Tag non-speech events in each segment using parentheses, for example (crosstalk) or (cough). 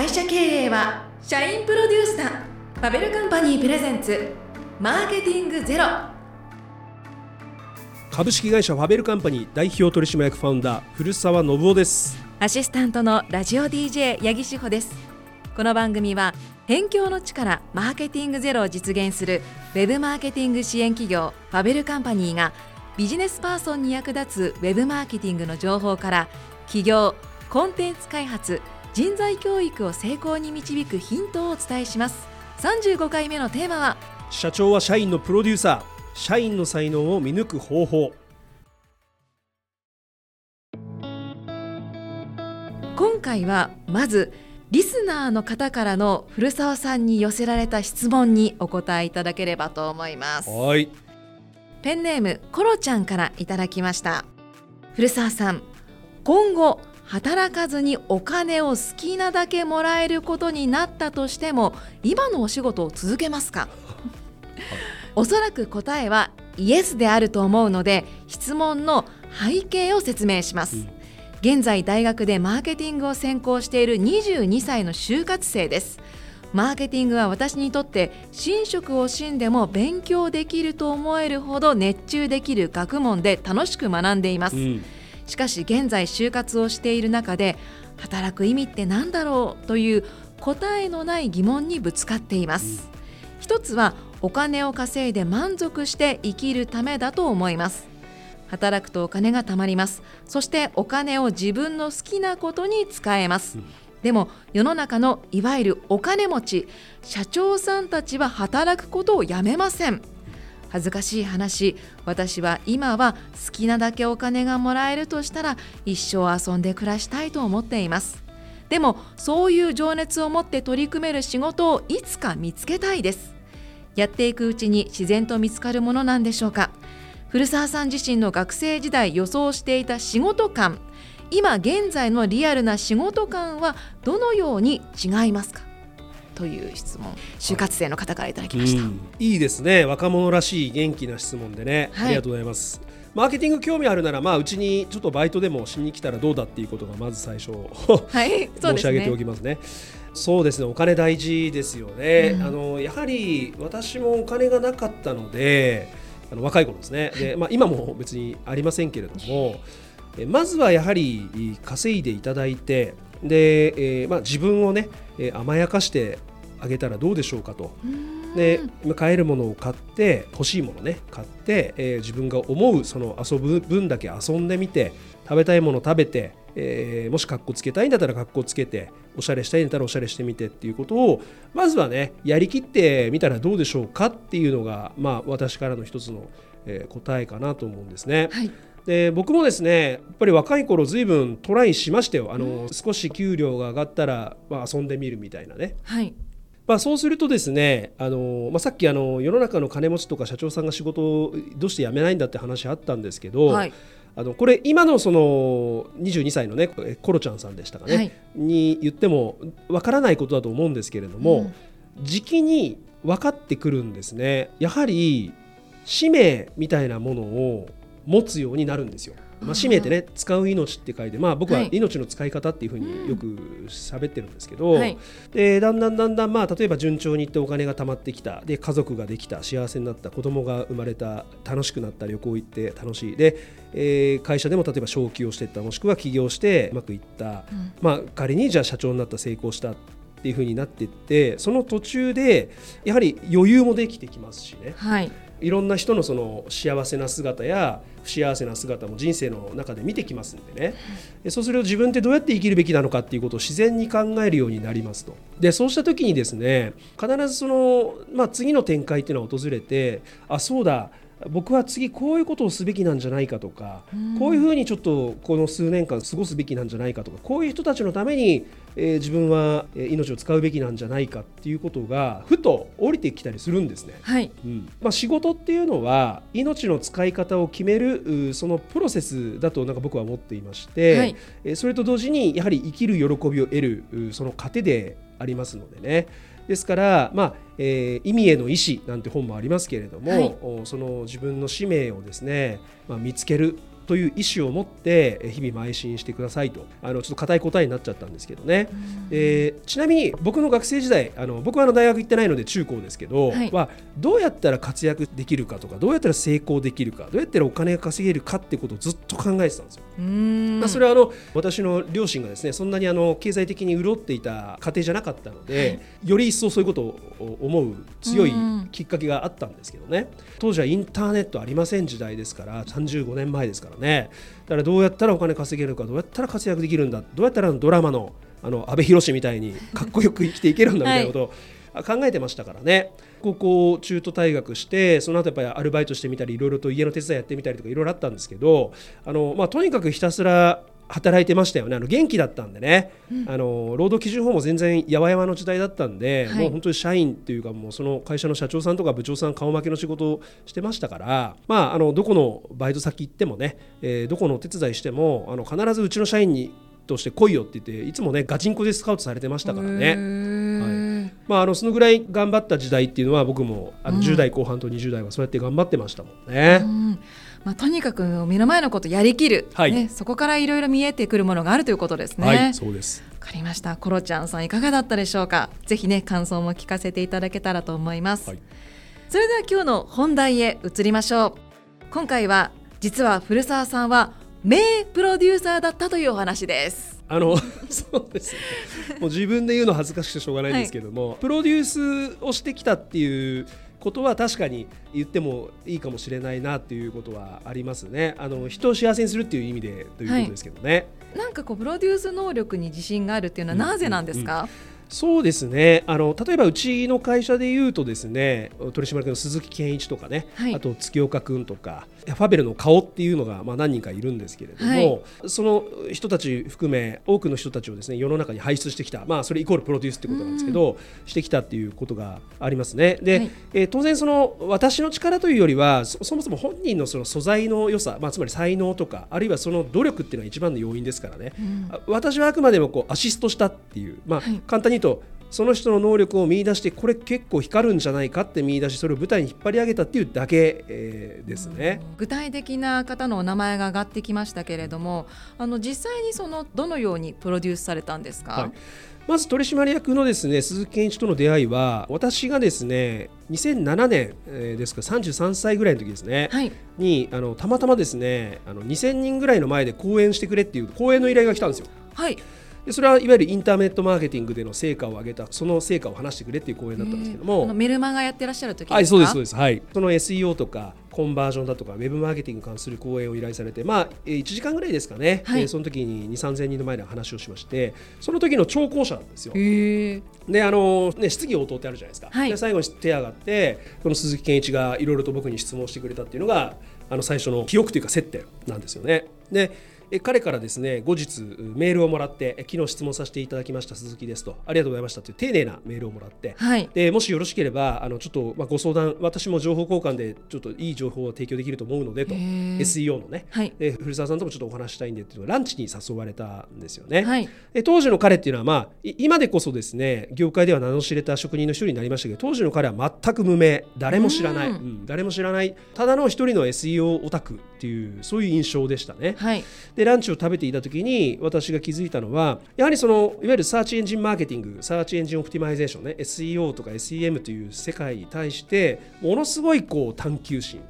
会社経営は社員プロデュースだ。ファベルカンパニープレゼンツ。マーケティングゼロ。株式会社ファベルカンパニー代表取締役ファウンダー古澤信夫です。アシスタントのラジオ DJ 八木志保です。この番組は辺境の力マーケティングゼロを実現するウェブマーケティング支援企業ファベルカンパニーがビジネスパーソンに役立つウェブマーケティングの情報から企業コンテンツ開発人材教育を成功に導くヒントをお伝えします。35回目のテーマは社長は社員のプロデューサー。社員の才能を見抜く方法。今回はまずリスナーの方からの古澤さんに寄せられた質問にお答えいただければと思います。はい。ペンネームコロちゃんからいただきました。古澤さん今後働かずにお金を好きなだけもらえることになったとしても今のお仕事を続けますか？(laughs) おそらく答えはイエスであると思うので質問の背景を説明します、うん、現在大学でマーケティングを専攻している22歳の就活生です。マーケティングは私にとって寝食を惜しんでも勉強できると思えるほど熱中できる学問で楽しく学んでいます、うんしかし現在就活をしている中で働く意味って何だろうという答えのない疑問にぶつかっています、一つはお金を稼いで満足して生きるためだと思います。働くとお金が貯まります。そしてお金を自分の好きなことに使えます、でも世の中のいわゆるお金持ち社長さんたちは働くことをやめません。恥ずかしい話。私は今は好きなだけお金がもらえるとしたら一生遊んで暮らしたいと思っています。でもそういう情熱を持って取り組める仕事をいつか見つけたいです。やっていくうちに自然と見つかるものなんでしょうか。古澤さん自身の学生時代予想していた仕事感今現在のリアルな仕事感はどのように違いますか？という質問就活生の方からいただきました、いいですね。若者らしい元気な質問でね、はい、ありがとうございます。マーケティング興味あるなら、まあ、うちにちょっとバイトでもしに来たらどうだっていうことがまず最初 (laughs) はい、申し上げておきますね。そうですね。お金大事ですよね、うん、あのやはり私もお金がなかったのであの若い頃ですね。で、まあ、今も別にありませんけれどもまずはやはり稼いでいただいてで、えーまあ、自分をね甘やかしてあげたらどうでしょうかと。で買えるものを買って欲しいものね買って、えー、自分が思うその遊ぶ分だけ遊んでみて食べたいもの食べて、えー、もし格好つけたいんだったら格好つけておしゃれしたいんだったらおしゃれしてみてっていうことをまずはねやりきってみたらどうでしょうかっていうのが、まあ、私からの一つの、えー、答えかなと思うんですね。はい。で僕もですねやっぱり若い頃ずいぶんトライしましたよ。あの、うん、少し給料が上がったら、まあ、遊んでみるみたいなね、はい、まあ、そうするとですねあの、まあ、さっきあの世の中の金持ちとか社長さんが仕事をどうして辞めないんだって話あったんですけど、はい、あのこれ今のその22歳のねコロちゃんさんでしたかね、はい、に言ってもわからないことだと思うんですけれども、うん、時期に分かってくるんですね。やはり使命みたいなものを持つようになるんですよ。まあ、使命ってね使う命って書いて、まあ、僕は命の使い方っていうふうによく喋ってるんですけど、はい、でだんだんだんだん、まあ、例えば順調にいってお金が貯まってきた。で家族ができた。幸せになった子供が生まれた。楽しくなった。旅行行って。楽しい。で、えー、会社でも例えば昇給をしていった。もしくは起業してうまくいった、うん、まあ、仮にじゃあ社長になった成功したっていうふうになっていってその途中でやはり余裕もできてきますしね。はいいろんな人のその幸せな姿や不幸せな姿も人生の中で見てきますんでね、そうすると自分ってどうやって生きるべきなのかっていうことを自然に考えるようになりますと。でそうした時にですね必ずその、まあ、次の展開っていうのは訪れてあそうだ僕は次こういうことをすべきなんじゃないかとか、こういうふうにちょっとこの数年間過ごすべきなんじゃないかとかこういう人たちのために、えー、自分は命を使うべきなんじゃないかっていうことがふと降りてきたりするんですね。はいうんまあ、仕事っていうのは命の使い方を決めるそのプロセスだとなんか僕は思っていまして、はい、それと同時にやはり生きる喜びを得るその糧でありますのでね。ですから、まあえー、意味への意思なんて本もありますけれども、はい、その自分の使命をですね、まあ、見つけるという意思を持って日々邁進してくださいと。あのちょっと固い答えになっちゃったんですけどね、えー、ちなみに僕の学生時代あの僕はあの大学行ってないので中高ですけど、はい、はどうやったら活躍できるかとかどうやったら成功できるかどうやったらお金が稼げるかってことをずっと考えてたんですよ。まあ、それはあの私の両親がですねそんなにあの経済的に潤っていた家庭じゃなかったので、はい、より一層そういうことを思う強いきっかけがあったんですけどね。当時はインターネットありません時代ですから35年前ですからね。だからどうやったらお金稼げるかどうやったら活躍できるんだどうやったらドラマのあの安倍博みたいに (laughs) かっこよく生きていけるんだみたいなことを、考えてましたからね。高校中途退学してその後やっぱりアルバイトしてみたりいろいろと家の手伝いやってみたりとかいろいろあったんですけどあの、まあ、とにかくひたすら働いてましたよね。あの元気だったんでね、うん、あの労働基準法も全然やわやわの時代だったんで、はい、もう本当に社員っていうかもうその会社の社長さんとか部長さん顔負けの仕事をしてましたから、まあ、あのどこのバイト先行ってもね、えー、どこのお手伝いしてもあの必ずうちの社員にとして来いよって言っていつもねガチンコでスカウトされてましたからね。はい。まあ、あのそのぐらい頑張った時代っていうのは僕もあの10代後半と20代はそうやって頑張ってましたもんね。うんまあ、とにかく目の前のことやりきる、はい、ね、そこからいろいろ見えてくるものがあるということですね。はい、そうです。わかりました。コロちゃんさんいかがだったでしょうか？ぜひね感想も聞かせていただけたらと思います、はい、それでは今日の本題へ移りましょう。今回は実は古澤さんは名プロデューサーだったというお話です。あの (laughs) そうです、ね、もう自分で言うの恥ずかしくてしょうがないんですけども、はい、プロデュースをしてきたっていうことは確かに言ってもいいかもしれないなっていうことはありますね。あの人を幸せにするっていう意味でということですけどね。はい、なんかこうプロデュース能力に自信があるっていうのはなぜなんですか？うんうんうんそうですね。あの例えばうちの会社でいうとですね取締役の鈴木健一とかね、はい、あと月岡君とかファベルの顔っていうのがまあ何人かいるんですけれども、はい、その人たち含め多くの人たちをですね世の中に輩出してきた、まあ、それイコールプロデュースってことなんですけど、してきたっていうことがありますね。で、はい、えー、当然その私の力というよりはそもそも本人のその素材の良さ、まあ、つまり才能とかあるいはその努力っていうのが一番の要因ですからね、うん、私はあくまでもこうアシストしたっていう、まあ、簡単にとその人の能力を見出してこれ結構光るんじゃないかって見出しそれを舞台に引っ張り上げたっていうだけ、えー、ですね、具体的な方のお名前が上がってきましたけれどもあの実際にそのどのようにプロデュースされたんですか、はい。まず取締役のですね鈴木健一との出会いは私がですね2007年、えー、ですか33歳ぐらいの時ですね、はい、にあのたまたまですねあの2000人ぐらいの前で講演してくれっていう講演の依頼が来たんですよ。はいでそれはいわゆるインターネットマーケティングでの成果を上げたその成果を話してくれっていう講演だったんですけども。メルマガやってらっしゃる時はいそうですそうです。はい。その SEO とかコンバージョンだとかウェブマーケティングに関する講演を依頼されてまあ1時間ぐらいですかね、はい、その時に2 3 0 0人の前で話をしましてその時の聴講者なんですよ。であのね質疑応答ってあるじゃないですか、はい、で最後に手上がってこの鈴木健一がいろいろと僕に質問してくれたっていうのがあの最初の記憶というか接点なんですよね。で彼からですね後日メールをもらって昨日質問させていただきました鈴木ですと。ありがとうございましたという丁寧なメールをもらって、はい、でもしよろしければあのちょっとまあご相談私も情報交換でちょっといい情報を提供できると思うのでと。SEO のね、はい、で古澤さんともちょっとお話したいんでっていうのランチに誘われたんですよね、はい、で当時の彼っていうのはまあ今でこそですね業界では名の知れた職人の一人になりましたけど当時の彼は全く無名。誰も知らない、うん、誰も知らない。ただの一人の SEO オタクっていうそういう印象でしたね、はい、でランチを食べていた時に私が気づいたのはやはりそのいわゆる search engine marketing search engine optimization ね SEO とか SEM という世界に対してものすごいこう探求心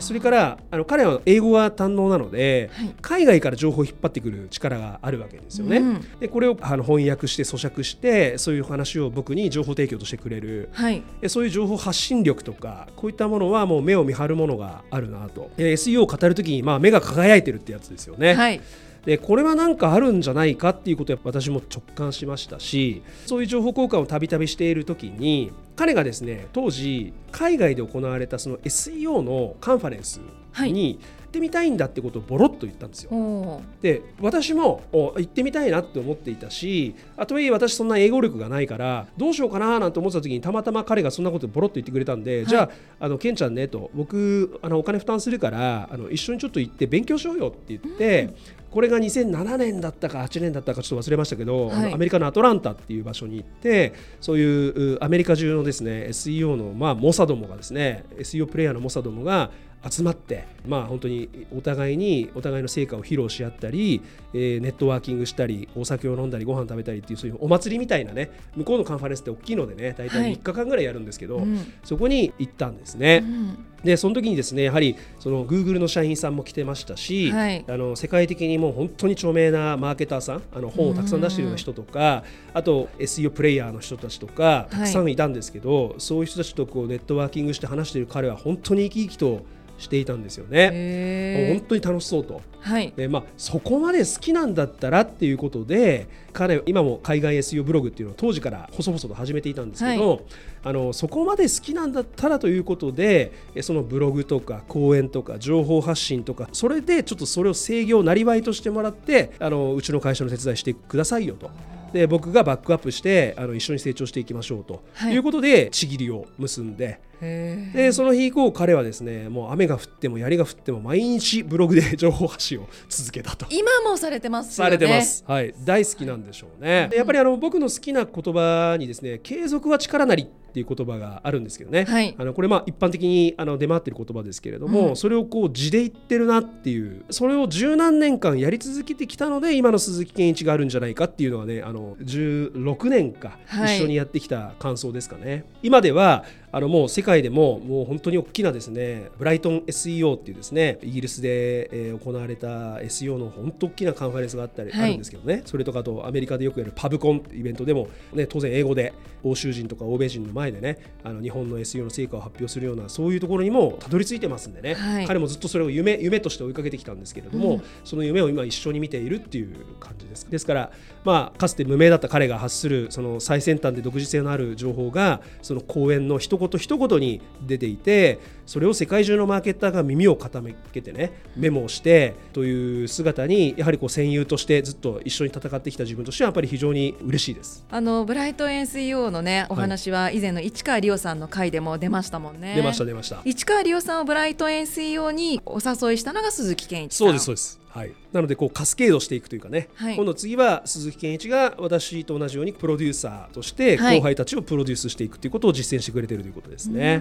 それからあの彼は英語が堪能なので、はい、海外から情報を引っ張ってくる力があるわけですよね。うん、でこれをあの翻訳して咀嚼してそういう話を僕に情報提供としてくれる、はい、そういう情報発信力とかこういったものはもう目を見張るものがあるなと。SEO を語る時にまあ目が輝いてるってやつですよね。はいでこれは何かあるんじゃないかっていうことを私も直感しましたしそういう情報交換をたびたびしている時に彼がですね当時海外で行われたその SEO のカンファレンスに、行ってみたいんだってことをボロッと言ったんですよ。で私も行ってみたいなって思っていたしあとはいえ私そんな英語力がないからどうしようかななんて思ってた時にたまたま彼がそんなことボロッと言ってくれたんで、はい、じゃああのケンちゃんねと僕あのお金負担するからあの一緒にちょっと行って勉強しようよって言って、これが2007年だったか8年だったかちょっと忘れましたけど、はい、アメリカのアトランタっていう場所に行ってそういうアメリカ中のですね SEO の、まあ、モサどもがですね SEO プレイヤーのモサどもが集まってまあ本当にお互いにお互いの成果を披露し合ったり、えー、ネットワーキングしたりお酒を飲んだりご飯食べたりっていうそういうお祭りみたいなね向こうのカンファレンスって大きいのでね大体3日間ぐらいやるんですけど、はいうん、そこに行ったんですね。うん。でその時にですねやはりその Google の社員さんも来てましたし、はい、あの世界的にも本当に著名なマーケターさんあの本をたくさん出しているような人とかあと SEO プレイヤーの人たちとかたくさんいたんですけど、はい、そういう人たちとこうネットワーキングして話している彼は本当に生き生きとしていたんですよね。本当に楽しそうと。はい、でまあ、そこまで好きなんだったらっていうことで彼今も海外 SEO ブログっていうのを当時から細々と始めていたんですけど、はい、あのそこまで好きなんだったらということでそのブログとか講演とか情報発信とかそれでちょっとそれを制御なりわいとしてもらってあのうちの会社の手伝いしてくださいよと。で僕がバックアップしてあの一緒に成長していきましょうと。い。うことで、ちぎりを結んで。でその日以降彼はですねもう雨が降っても槍が降っても毎日ブログで (laughs) 情報発信を続けたと。今もされてます、ね、されてます。はい。大好きなんでしょうね、やっぱりあの僕の好きな言葉にですね継続は力なりっていう言葉があるんですけどね、はい、あのこれまあ一般的にあの出回ってる言葉ですけれども、うん、それをこう字で言ってるなっていうそれを十何年間やり続けてきたので今の鈴木健一があるんじゃないかっていうのはねあの16年か一緒にやってきた感想ですかね、はい、今ではあのもう世界でももう本当に大きなですねブライトン SEO っていうですねイギリスで、えー、行われた SEO の本当大きなカンファレンスがあったり、はい、あるんですけどね。それとかとアメリカでよくやるパブコンってイベントでも、ね、当然英語で欧州人とか欧米人の前でねあの日本の SEO の成果を発表するようなそういうところにもたどり着いてますんでね、はい、彼もずっとそれを夢夢として追いかけてきたんですけれども、うん、その夢を今一緒に見ているっていう感じです。ですから、まあ、かつて無名だった彼が発するその最先端で独自性のある情報がその講演の一言一言に出ていてそれを世界中のマーケッターが耳を傾けてねメモをしてという姿にやはりこう戦友としてずっと一緒に戦ってきた自分としてはやっぱり非常に嬉しいです。あのブライト NCO のねお話は以前の市川理央さんの回でも出ましたもんね。出ました出ました。市川理央さんをブライト NCO にお誘いしたのが鈴木健一さん。そうですそうです。はい、なのでこうカスケードしていくというかね、はい、今度次は鈴木健一が私と同じようにプロデューサーとして後輩たちをプロデュースしていくということを実践してくれているということですね。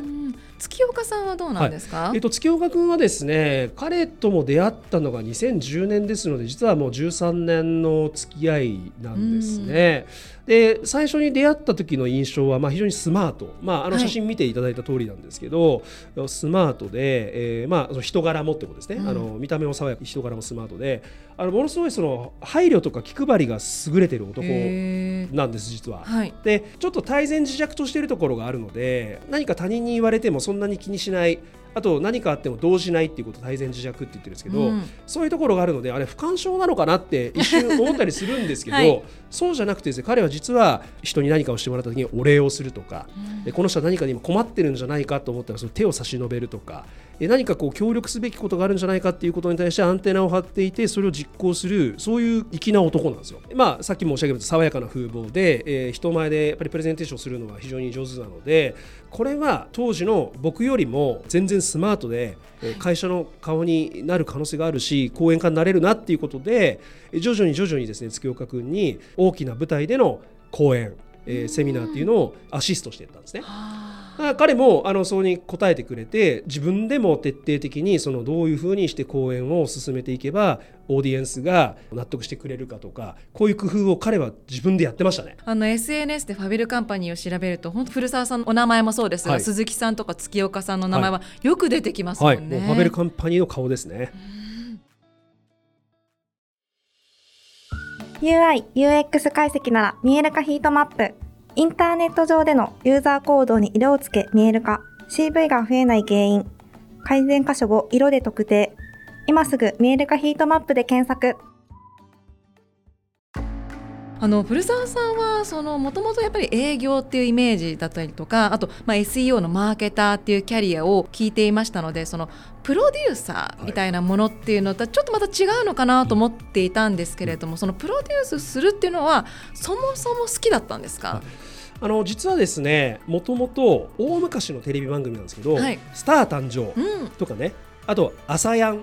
月岡さんはどうなんですか、はい、えっと、月岡君はですね彼とも出会ったのが2010年ですので実はもう13年の付き合いなんですね。で最初に出会った時の印象はまあ非常にスマート、まあ、あの写真見ていただいた通りなんですけど、はい、スマートで、えーまあ、人柄もってことですね、うん、あの見た目も爽やか人柄もスマートであのものすごいその配慮とか気配りが優れてる男なんです実は。はい、でちょっと泰然自若としているところがあるので何か他人に言われてもそんなに気にしないあと何かあっても動じないっていうこと泰然自若って言ってるんですけど、うん、そういうところがあるのであれ不干渉なのかなって一瞬思ったりするんですけど、(laughs) はい、そうじゃなくてですね彼は実は人に何かをしてもらった時にお礼をするとか、うん、この人は何かに今困ってるんじゃないかと思ったらその手を差し伸べるとか何かこう協力すべきことがあるんじゃないかっていうことに対してアンテナを張っていてそれを実行するそういう粋な男なんですよ。まあさっき申し上げた爽やかな風貌で、えー、人前でやっぱりプレゼンテーションするのは非常に上手なのでこれは当時の僕よりも全然スマートで会社の顔になる可能性があるし講演家になれるなっていうことで徐々に徐々にですね月岡君に大きな舞台での講演、えー、セミナーっていうのをアシストしていったんですね。彼もあのそれに答えてくれて自分でも徹底的にそのどういうふうにして講演を進めていけばオーディエンスが納得してくれるかとかこういう工夫を彼は自分でやってましたね。あの SNS でファビルカンパニーを調べると本当古澤さんのお名前もそうですが、はい、鈴木さんとか月岡さんの名前はよく出てきますもんね、はい。はい、ファビルカンパニーの顔ですね。UI、UX 解析なら見える化ヒートマップインターネット上でのユーザー行動に色をつけ見える化、CV が増えない原因、改善箇所を色で特定、今すぐ見える化ヒートマップで検索。あの古澤さんはそのもともとやっぱり営業っていうイメージだったりとかあとまあ SEO のマーケターっていうキャリアを聞いていましたのでそのプロデューサーみたいなものっていうのとちょっとまた違うのかなと思っていたんですけれども、そのプロデュースするっていうのはそもそも好きだったんですか、はいあの実はですねもともと大昔のテレビ番組なんですけど「はい、スター誕生」とかね、あと「朝やん」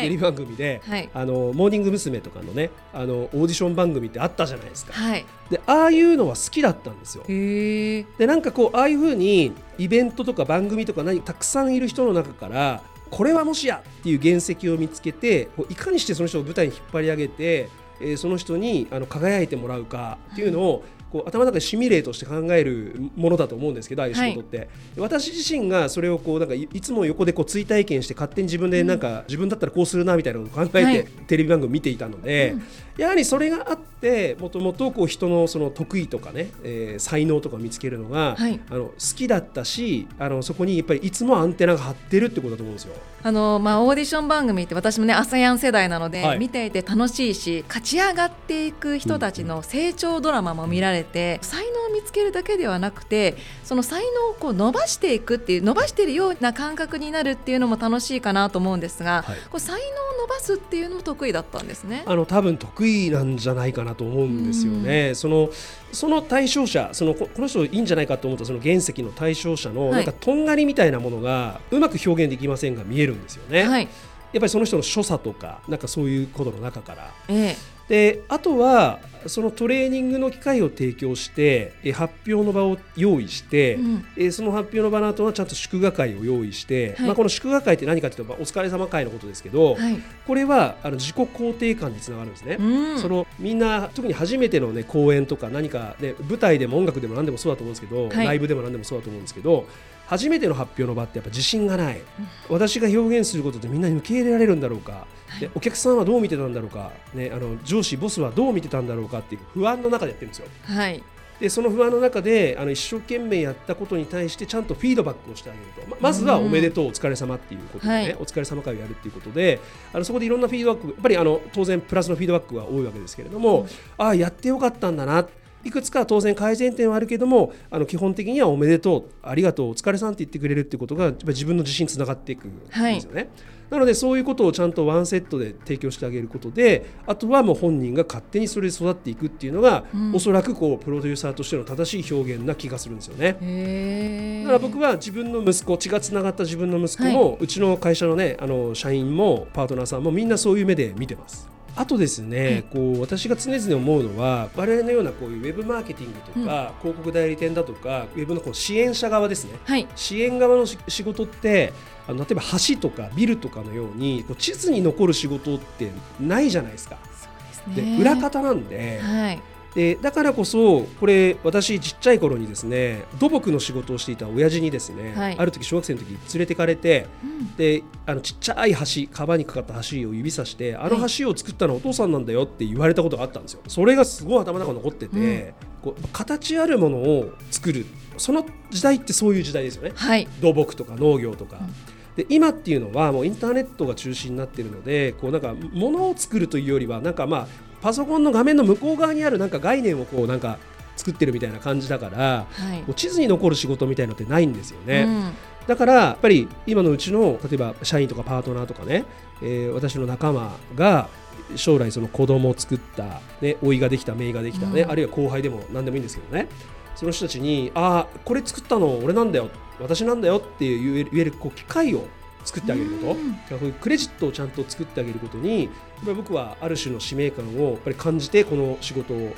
テレビ番組で、はい、あのモーニング娘。とかのねあのオーディション番組ってあったじゃないですか、はい、でああいうのは好きだったんですよ。でなんかこうああいうふうにイベントとか番組とか何たくさんいる人の中からこれはもしやっていう原石を見つけていかにしてその人を舞台に引っ張り上げて、えー、その人にあの輝いてもらうかっていうのをこう頭の中でシミュレートして考えるものだと思うんですけどああいう仕事って、はい、私自身がそれをこうなんかいつも横でこう追体験して勝手に自分でなんか、自分だったらこうするなみたいなことを考えて、テレビ番組見ていたので、うん、やはりそれがあってもともとこう人のその得意とかね、えー、才能とか見つけるのが、はい、あの好きだったしあのそこにやっぱりいつもアンテナが張ってるってことだと思うんですよ。あのまあ、オーディション番組って私もねアサヤン世代なので、はい、見ていて楽しいし勝ち上がっていく人たちの成長ドラマも見られて、うん、才能を見つけるだけではなくてその才能をこう伸ばしていくっていう伸ばしているような感覚になるっていうのも楽しいかなと思うんですが、はい、こう才能を伸ばすっていうのも得意だったんですね。あの多分得意なんじゃないかなと思うんですよね。そのその対象者そのこの人いいんじゃないかと思ったその原石の対象者のなんかとんがりみたいなものがうまく表現できませんが見えるんですよね。はい、やっぱりその人の所作とかなんかそういうことの中から。ええであとはそのトレーニングの機会を提供してえ発表の場を用意して、うん、えその発表の場の後はちゃんと祝賀会を用意して、はい、まあ、この祝賀会って何かというと、お疲れ様会のことですけど、はい、これはあの自己肯定感につながるんですね、うん、そのみんな特に初めての、ね、公演とか何か、ね、舞台でも音楽でも何でもそうだと思うんですけど、はい、ライブでも何でもそうだと思うんですけど初めての発表の場ってやっぱ自信がない、うん、私が表現することでみんなに受け入れられるんだろうか、はい、でお客さんはどう見てたんだろうか、ね、あの上司ボスはどう見てたんだろうかっていう不安の中でやってるんですよ。はい。でその不安の中であの一生懸命やったことに対してちゃんとフィードバックをしてあげると。ままずはおめでとうお疲れ様っていうことでね、はい、お疲れ様会をやるっていうことであのそこでいろんなフィードバックやっぱりあの当然プラスのフィードバックが多いわけですけれども、うん、ああやってよかったんだないくつか当然改善点はあるけどもあの基本的にはおめでとうありがとうお疲れさんって言ってくれるってことが自分の自信につながっていくんですよね。はいなのでそういうことをちゃんとワンセットで提供してあげることであとはもう本人が勝手にそれで育っていくっていうのが、うん、おそらくこうプロデューサーとしての正しい表現な気がするんですよね。だから僕は自分の息子血がつながった自分の息子も、はい、うちの会社のねあの社員もパートナーさんもみんなそういう目で見てます。あとですね、こう私が常々思うのは我々のようなこういうウェブマーケティングとか、うん、広告代理店だとかウェブのこう支援者側ですね、はい、支援側の仕事ってあの例えば橋とかビルとかのようにこう地図に残る仕事ってないじゃないですか。そうですね、で裏方なんで、はいでだからこそこれ私ちっちゃい頃にですね土木の仕事をしていた親父にですね、はい、ある時小学生の時連れてかれて、うん、であのちっちゃい橋川にかかった橋を指さしてあの橋を作ったのはお父さんなんだよって言われたことがあったんですよ。それがすごい頭の中に残ってて、うん、こう形あるものを作る。その時代ってそういう時代ですよね、はい、土木とか農業とか。うん。で今っていうのはもうインターネットが中心になっているのでこうなんか物を作るというよりはなんかまあパソコンの画面の向こう側にあるなんか概念をこうなんか作ってるみたいな感じだから、はい、地図に残る仕事みたいのってないんですよね。うん、だからやっぱり今のうちの例えば社員とかパートナーとかね、えー、私の仲間が将来その子供を作った、ね、老いができた姪ができたね、うん、あるいは後輩でも何でもいいんですけどね。その人たちに「ああこれ作ったの俺なんだよ。私なんだよ」って言える言えるこう機会を作ってあげること、うん、クレジットをちゃんと作ってあげることに僕はある種の使命感をやっぱり感じてこの仕事を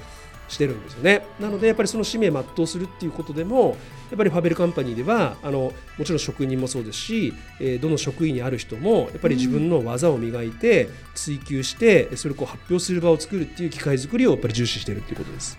してるんですよねなのでやっぱりその使命全うするっていうことでもやっぱりファベルカンパニーではあのもちろん職人もそうですし、えー、どの職員にある人もやっぱり自分の技を磨いて追求してそれをこう発表する場を作るっていう機会作りをやっぱり重視しているっていうことです。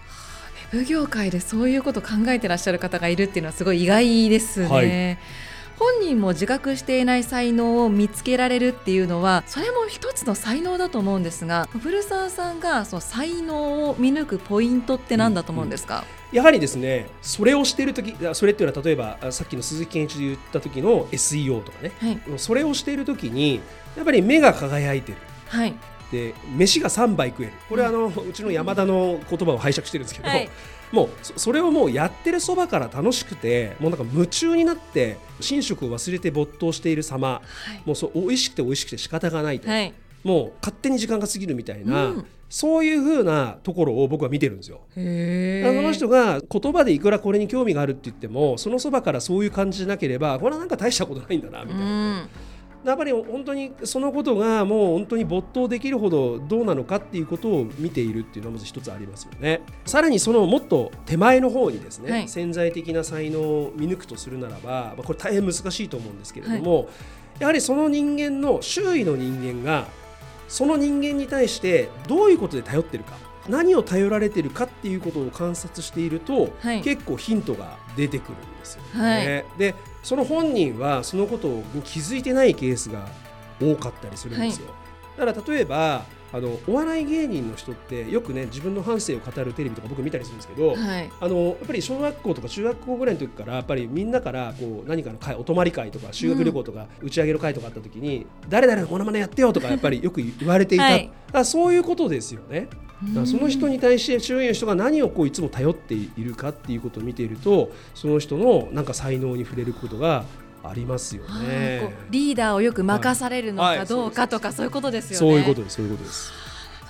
ウェブ業界でそういうことを考えてらっしゃる方がいるっていうのはすごい意外ですね。はい本人も自覚していない才能を見つけられるっていうのはそれも一つの才能だと思うんですが古澤さんがその才能を見抜くポイントって何だと思うんですか、うん。うん、やはりですねそれをしている時それっていうのは例えばさっきの鈴木健一で言った時の SEO とかね、はい、それをしている時にやっぱり目が輝いてる。はいで飯が3杯食える。これはあの、うちの山田の言葉を拝借してるんですけど、はい。もうそれをもうやってるそばから楽しくてもうなんか夢中になって寝食を忘れて没頭している様、はい、もうそう美味しくて美味しくて仕方がないと、はい、もう勝手に時間が過ぎるみたいな、うん、そういうふうなところを僕は見てるんですよ。あの人が言葉でいくらこれに興味があるって言ってもそのそばからそういう感じじゃなければこれはなんか大したことないんだなみたいな、うんやっぱり本当にそのことがもう本当に没頭できるほどどうなのかっていうことを見ているっていうのはまず一つありますよね。さらにそのもっと手前の方にですね、はい、潜在的な才能を見抜くとするならば、まあ、これ大変難しいと思うんですけれども、はい。やはりその人間の周囲の人間がその人間に対してどういうことで頼ってるか何を頼られてるかっていうことを観察していると、はい、結構ヒントが出てくるんですよね。はい、でその本人はそのことに気づいてないケースが多かったりするんですよ。はい、だから例えばあのお笑い芸人の人ってよくね自分の半生を語るテレビとか僕見たりするんですけど、はい、あのやっぱり小学校とか中学校ぐらいの時からやっぱりみんなからこう何かの会お泊まり会とか修学旅行とか打ち上げの会とかあった時に、うん、誰々のモノマネやってよとかやっぱりよく言われていた、はい、だそういうことですよね。だその人に対して周囲の人が何をこういつも頼っているかっていうことを見ているとその人のなんか才能に触れることがありますよね。リーダーをよく任されるのかどうかとか、そういうことですよね。そういうことです。そういうことです。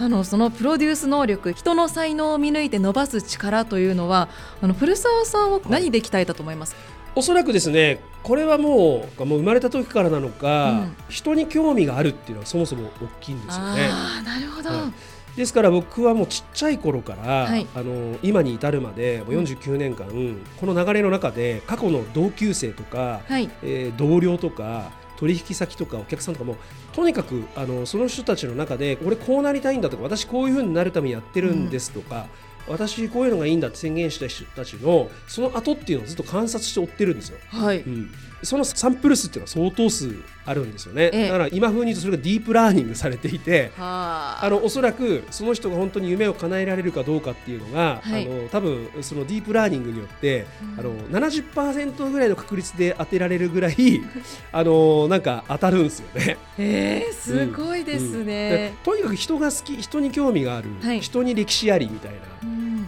あのそのプロデュース能力人の才能を見抜いて伸ばす力というのはあの古澤さんは何で鍛えたと思います、はい、おそらくですねこれはもうもう生まれた時からなのか、うん、人に興味があるっていうのはそもそも大きいんですよね。あなるほど、はいですから僕はもうちっちゃい頃から、はい、あの今に至るまでもう49年間、うん、この流れの中で過去の同級生とか、はい、えー、同僚とか取引先とかお客さんとかもとにかくあのその人たちの中で俺こうなりたいんだとか私こういうふうになるためにやってるんですとか、うん、私こういうのがいいんだって宣言した人たちのその後っていうのをずっと観察して追ってるんですよ。はい、うんそのサンプル数っていうのは相当数あるんですよね、ええ、だから今風に言うとそれがディープラーニングされていてあ。のおそらくその人が本当に夢を叶えられるかどうかっていうのが、はい、あの多分そのディープラーニングによって、うん、あの70%ぐらいの確率で当てられるぐらい (laughs) あのなんか当たるんですよね。えー、すごいですね、うん。うん、とにかく人が好き人に興味がある、はい、人に歴史ありみたいな。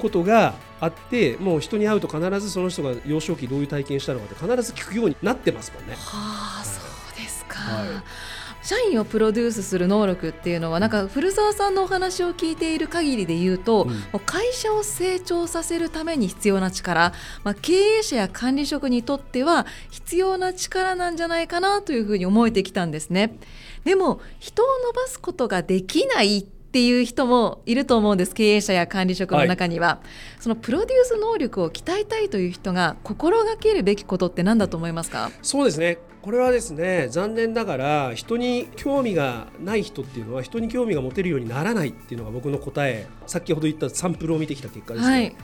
ことがあってもう人に会うと必ずその人が幼少期どういう体験したのかって必ず聞くようになってますもんね。はあ、そうですか、はい社員をプロデュースする能力っていうのはなんか古澤さんのお話を聞いている限りで言うと、うん、会社を成長させるために必要な力、まあ、経営者や管理職にとっては必要な力なんじゃないかなというふうに思えてきたんですね。でも人を伸ばすことができないっていう人もいると思うんです経営者や管理職の中には、はい、そのプロデュース能力を鍛えたいという人が心がけるべきことって何だと思いますか？そうですね。これはですね残念ながら人に興味がない人っていうのは人に興味が持てるようにならないっていうのが僕の答え。先ほど言ったサンプルを見てきた結果ですね、はい、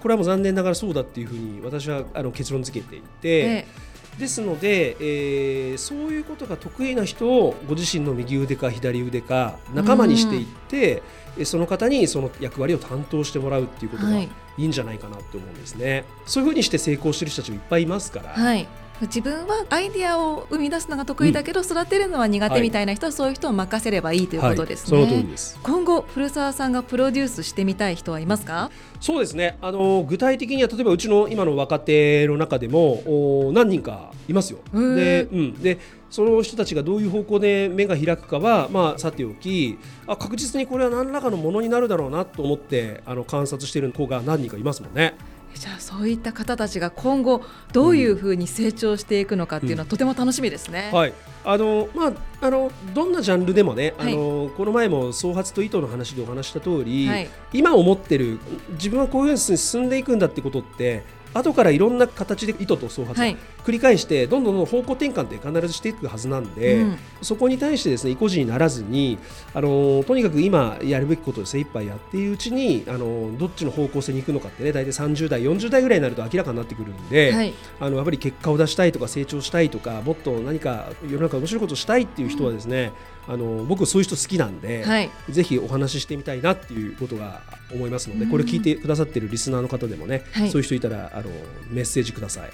これはもう残念ながらそうだっていうふうに私はあの結論付けていて、ええですので、えー、そういうことが得意な人をご自身の右腕か左腕か仲間にしていって、うん、その方にその役割を担当してもらうっていうことがいいんじゃないかなって思うんですね。はい、そういうふうにして成功してる人たちもいっぱいいますから。はい自分はアイディアを生み出すのが得意だけど、育てるのは苦手みたいな人は、そういう人を任せればいいということですね。はい、その通りです。今後古澤さんがプロデュースしてみたい人はいますか？そうですね。あの具体的には例えばうちの今の若手の中でもお何人かいますよ。で,、うん、でその人たちがどういう方向で目が開くかは、まあ、さておきあ確実にこれは何らかのものになるだろうなと思ってあの観察している子が何人かいますもんね。じゃあそういった方たちが今後どういうふうに成長していくのかっていうのは、とても楽しみですね。うん、はい。あのまあ、あのどんなジャンルでもね、はい、あのこの前も創発と意図の話でお話した通り、はい、今思ってる自分はこういうふうに進んでいくんだってことって後からいろんな形で意図と創発、はい、繰り返してどんどんどん方向転換って必ずしていくはずなんで、うん、そこに対してですね意固地にならずにあのとにかく今やるべきことを精一杯やっているうちにあのどっちの方向性に行くのかってね大体30代40代ぐらいになると明らかになってくるんで、はい、あのやっぱり結果を出したいとか成長したいとかもっと何か世の中面白いことをしたいっていう人はですね、うん、あの僕そういう人好きなんで、はい、ぜひお話ししてみたいなっていうことが思いますので、これ聞いてくださってるリスナーの方でもね、そういう人いたらあのメッセージください。はい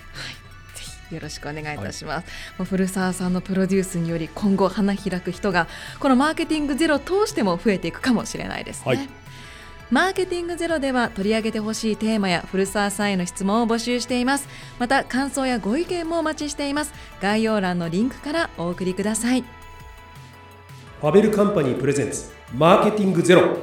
よろしくお願いいたします、はい、古澤さんのプロデュースにより今後花開く人がこのマーケティングゼロを通しても増えていくかもしれないですね、はい、マーケティングゼロでは取り上げてほしいテーマや古澤さんへの質問を募集しています。また感想やご意見もお待ちしています。概要欄のリンクからお送りください。ファベルカンパニープレゼンツマーケティングゼロ